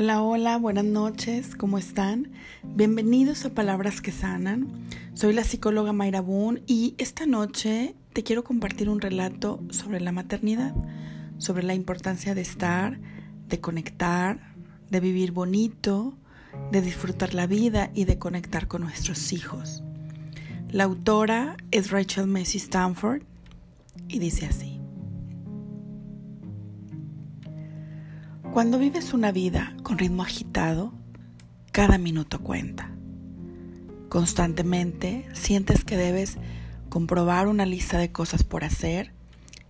Hola, hola, buenas noches, ¿cómo están? Bienvenidos a Palabras que Sanan. Soy la psicóloga Mayra Boone y esta noche te quiero compartir un relato sobre la maternidad, sobre la importancia de estar, de conectar, de vivir bonito, de disfrutar la vida y de conectar con nuestros hijos. La autora es Rachel Macy Stanford y dice así. Cuando vives una vida con ritmo agitado, cada minuto cuenta. Constantemente sientes que debes comprobar una lista de cosas por hacer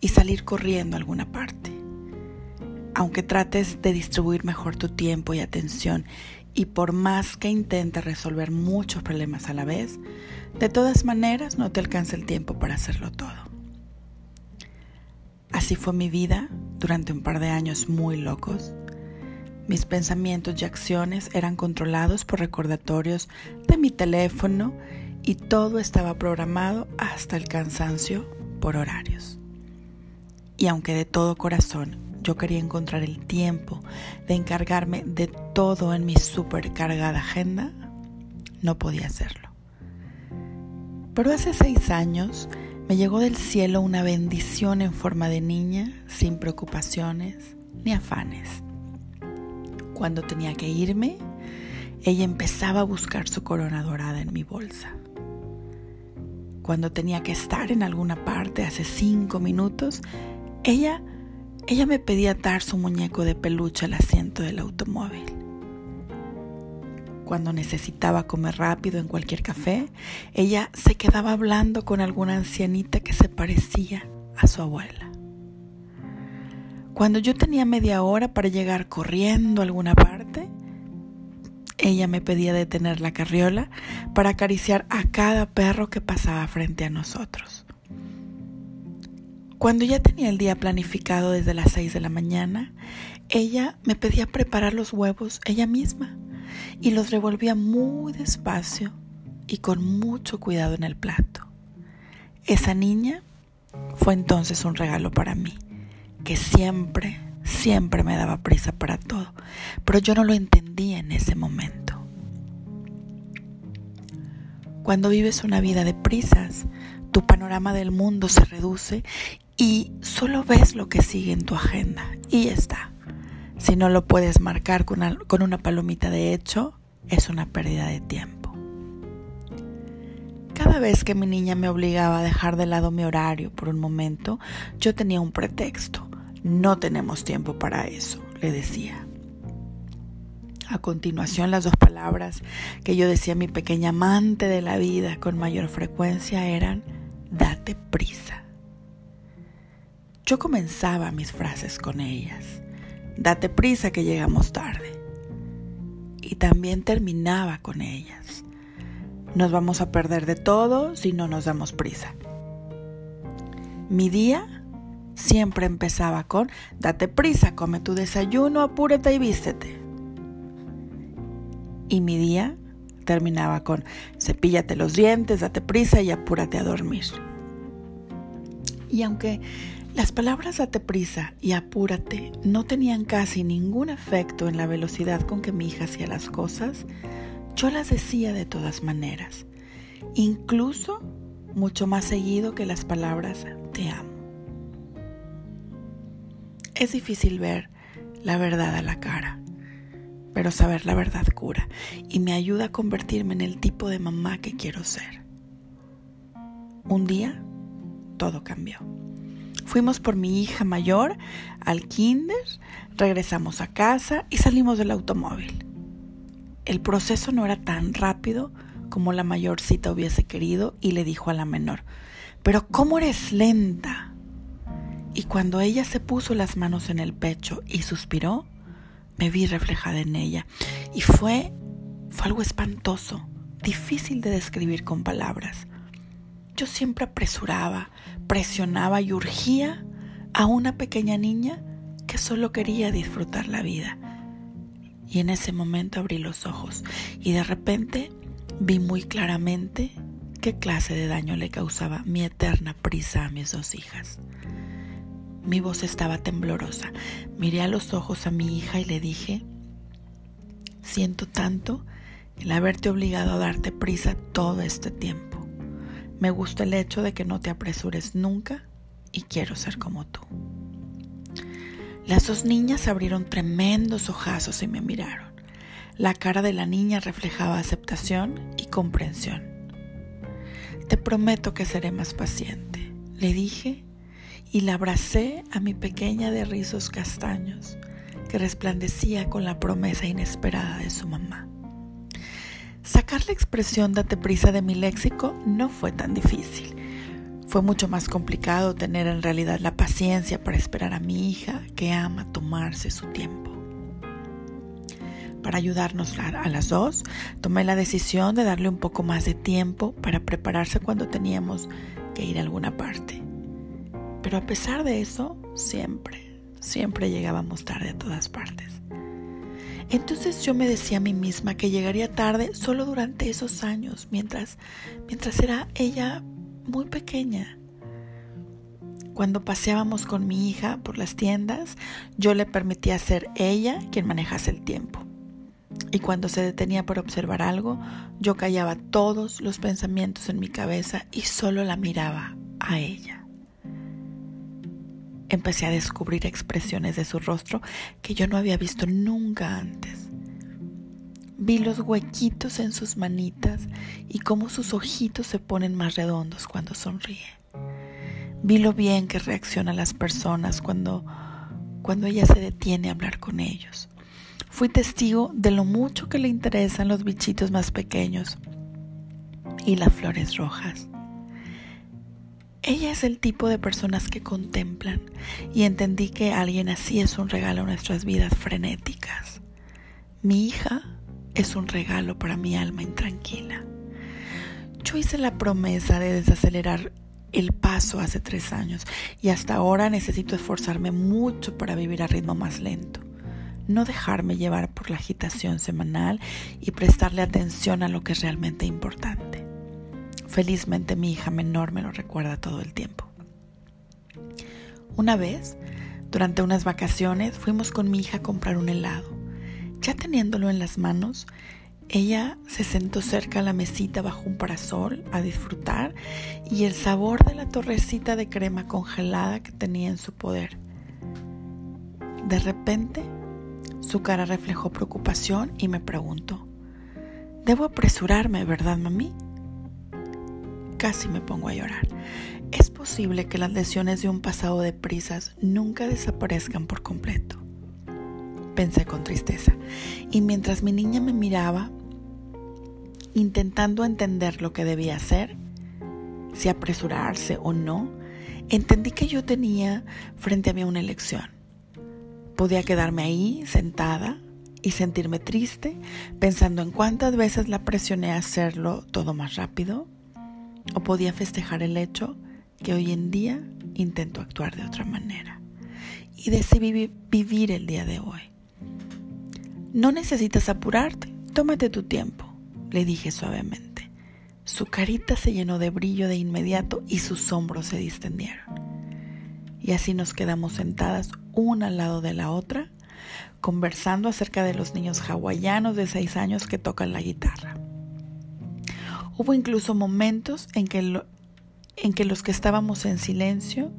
y salir corriendo a alguna parte. Aunque trates de distribuir mejor tu tiempo y atención y por más que intentes resolver muchos problemas a la vez, de todas maneras no te alcanza el tiempo para hacerlo todo. Así fue mi vida durante un par de años muy locos. Mis pensamientos y acciones eran controlados por recordatorios de mi teléfono y todo estaba programado hasta el cansancio por horarios. Y aunque de todo corazón yo quería encontrar el tiempo de encargarme de todo en mi supercargada agenda, no podía hacerlo. Pero hace seis años me llegó del cielo una bendición en forma de niña, sin preocupaciones ni afanes. Cuando tenía que irme, ella empezaba a buscar su corona dorada en mi bolsa. Cuando tenía que estar en alguna parte hace cinco minutos, ella, ella me pedía atar su muñeco de peluche al asiento del automóvil cuando necesitaba comer rápido en cualquier café, ella se quedaba hablando con alguna ancianita que se parecía a su abuela. Cuando yo tenía media hora para llegar corriendo a alguna parte, ella me pedía detener la carriola para acariciar a cada perro que pasaba frente a nosotros. Cuando ya tenía el día planificado desde las 6 de la mañana, ella me pedía preparar los huevos ella misma y los revolvía muy despacio y con mucho cuidado en el plato. Esa niña fue entonces un regalo para mí, que siempre, siempre me daba prisa para todo, pero yo no lo entendía en ese momento. Cuando vives una vida de prisas, tu panorama del mundo se reduce y solo ves lo que sigue en tu agenda y ya está. Si no lo puedes marcar con una, palomita de hecho, es una pérdida de tiempo. Cada vez que mi niña me obligaba a dejar de lado mi horario por un momento, yo tenía un pretexto. No tenemos tiempo para eso, le decía. A continuación, las dos palabras que yo decía a mi pequeña amante de la vida con mayor frecuencia eran, date prisa. Yo comenzaba mis frases con ellas date prisa que llegamos tarde. Y también terminaba con ellas. Nos vamos a perder de todo si no nos damos prisa. Mi día siempre empezaba con, date prisa, come tu desayuno, apúrate y vístete. Y mi día terminaba con, cepíllate los dientes, date prisa y apúrate a dormir. Y aunque las palabras date prisa y apúrate no tenían casi ningún efecto en la velocidad con que mi hija hacía las cosas. Yo las decía de todas maneras, incluso mucho más seguido que las palabras te amo. Es difícil ver la verdad a la cara, pero saber la verdad cura y me ayuda a convertirme en el tipo de mamá que quiero ser. Un día, todo cambió. Fuimos por mi hija mayor al kinder, regresamos a casa y salimos del automóvil. El proceso no era tan rápido como la mayorcita hubiese querido y le dijo a la menor, pero ¿cómo eres lenta? Y cuando ella se puso las manos en el pecho y suspiró, me vi reflejada en ella y fue, fue algo espantoso, difícil de describir con palabras. Yo siempre apresuraba, presionaba y urgía a una pequeña niña que solo quería disfrutar la vida. Y en ese momento abrí los ojos y de repente vi muy claramente qué clase de daño le causaba mi eterna prisa a mis dos hijas. Mi voz estaba temblorosa. Miré a los ojos a mi hija y le dije, siento tanto el haberte obligado a darte prisa todo este tiempo. Me gusta el hecho de que no te apresures nunca y quiero ser como tú. Las dos niñas abrieron tremendos ojazos y me miraron. La cara de la niña reflejaba aceptación y comprensión. Te prometo que seré más paciente, le dije y la abracé a mi pequeña de rizos castaños que resplandecía con la promesa inesperada de su mamá. Sacar la expresión date prisa de mi léxico no fue tan difícil. Fue mucho más complicado tener en realidad la paciencia para esperar a mi hija que ama tomarse su tiempo. Para ayudarnos a las dos, tomé la decisión de darle un poco más de tiempo para prepararse cuando teníamos que ir a alguna parte. Pero a pesar de eso, siempre, siempre llegábamos tarde a todas partes. Entonces yo me decía a mí misma que llegaría tarde solo durante esos años, mientras, mientras era ella muy pequeña. Cuando paseábamos con mi hija por las tiendas, yo le permitía ser ella quien manejase el tiempo. Y cuando se detenía para observar algo, yo callaba todos los pensamientos en mi cabeza y solo la miraba a ella. Empecé a descubrir expresiones de su rostro que yo no había visto nunca antes. Vi los huequitos en sus manitas y cómo sus ojitos se ponen más redondos cuando sonríe. Vi lo bien que reacciona las personas cuando, cuando ella se detiene a hablar con ellos. Fui testigo de lo mucho que le interesan los bichitos más pequeños y las flores rojas. Ella es el tipo de personas que contemplan y entendí que alguien así es un regalo a nuestras vidas frenéticas. Mi hija es un regalo para mi alma intranquila. Yo hice la promesa de desacelerar el paso hace tres años y hasta ahora necesito esforzarme mucho para vivir a ritmo más lento. No dejarme llevar por la agitación semanal y prestarle atención a lo que es realmente importante. Felizmente mi hija menor me lo recuerda todo el tiempo. Una vez, durante unas vacaciones, fuimos con mi hija a comprar un helado. Ya teniéndolo en las manos, ella se sentó cerca a la mesita bajo un parasol a disfrutar y el sabor de la torrecita de crema congelada que tenía en su poder. De repente, su cara reflejó preocupación y me preguntó, Debo apresurarme, ¿verdad, mami? Casi me pongo a llorar. Es posible que las lesiones de un pasado de prisas nunca desaparezcan por completo pensé con tristeza. Y mientras mi niña me miraba, intentando entender lo que debía hacer, si apresurarse o no, entendí que yo tenía frente a mí una elección. Podía quedarme ahí, sentada, y sentirme triste, pensando en cuántas veces la presioné a hacerlo todo más rápido, o podía festejar el hecho que hoy en día intento actuar de otra manera y decidí vivir el día de hoy. No necesitas apurarte, tómate tu tiempo, le dije suavemente. Su carita se llenó de brillo de inmediato y sus hombros se distendieron. Y así nos quedamos sentadas una al lado de la otra, conversando acerca de los niños hawaianos de seis años que tocan la guitarra. Hubo incluso momentos en que, los que estábamos en silencio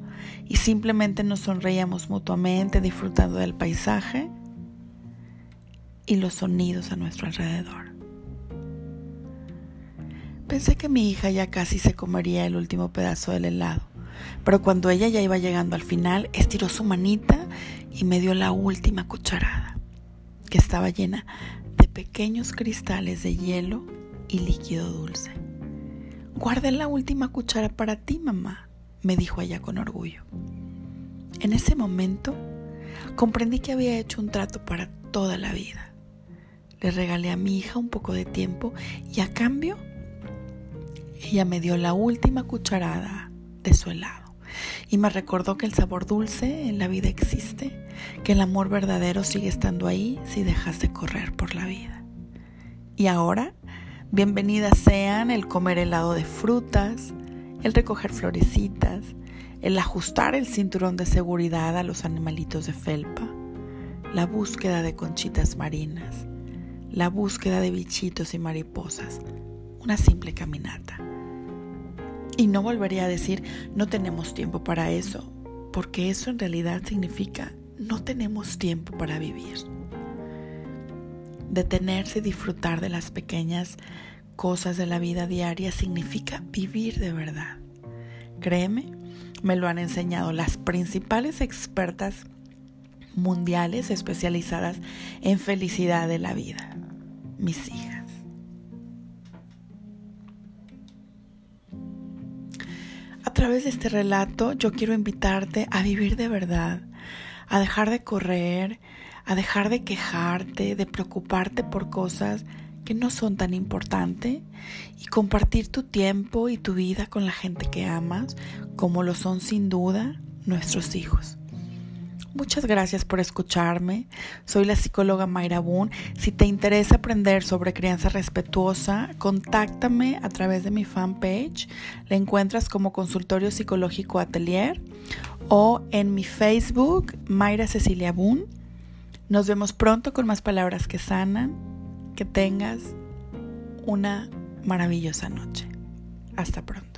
y simplemente nos sonreíamos mutuamente disfrutando del paisaje y los sonidos a nuestro alrededor. Pensé que mi hija ya casi se comería el último pedazo del helado, pero cuando ella ya iba llegando al final, estiró su manita y me dio la última cucharada, que estaba llena de pequeños cristales de hielo y líquido dulce. Guarda la última cuchara para ti, mamá, me dijo ella con orgullo. En ese momento comprendí que había hecho un trato para toda la vida le regalé a mi hija un poco de tiempo y a cambio ella me dio la última cucharada de su helado y me recordó que el sabor dulce en la vida existe, que el amor verdadero sigue estando ahí si dejas de correr por la vida. Y ahora, bienvenidas sean el comer helado de frutas, el recoger florecitas, el ajustar el cinturón de seguridad a los animalitos de felpa, la búsqueda de conchitas marinas, la búsqueda de bichitos y mariposas, una simple caminata. Y no volvería a decir no tenemos tiempo para eso, porque eso en realidad significa no tenemos tiempo para vivir. Detenerse y disfrutar de las pequeñas cosas de la vida diaria significa vivir de verdad. Créeme, me lo han enseñado las principales expertas mundiales especializadas en felicidad de la vida, mis hijas. A través de este relato yo quiero invitarte a vivir de verdad, a dejar de correr, a dejar de quejarte, de preocuparte por cosas que no son tan importantes y compartir tu tiempo y tu vida con la gente que amas, como lo son sin duda nuestros hijos. Muchas gracias por escucharme. Soy la psicóloga Mayra Boone. Si te interesa aprender sobre crianza respetuosa, contáctame a través de mi fanpage. La encuentras como Consultorio Psicológico Atelier o en mi Facebook, Mayra Cecilia Boone. Nos vemos pronto con más palabras que sanan. Que tengas una maravillosa noche. Hasta pronto.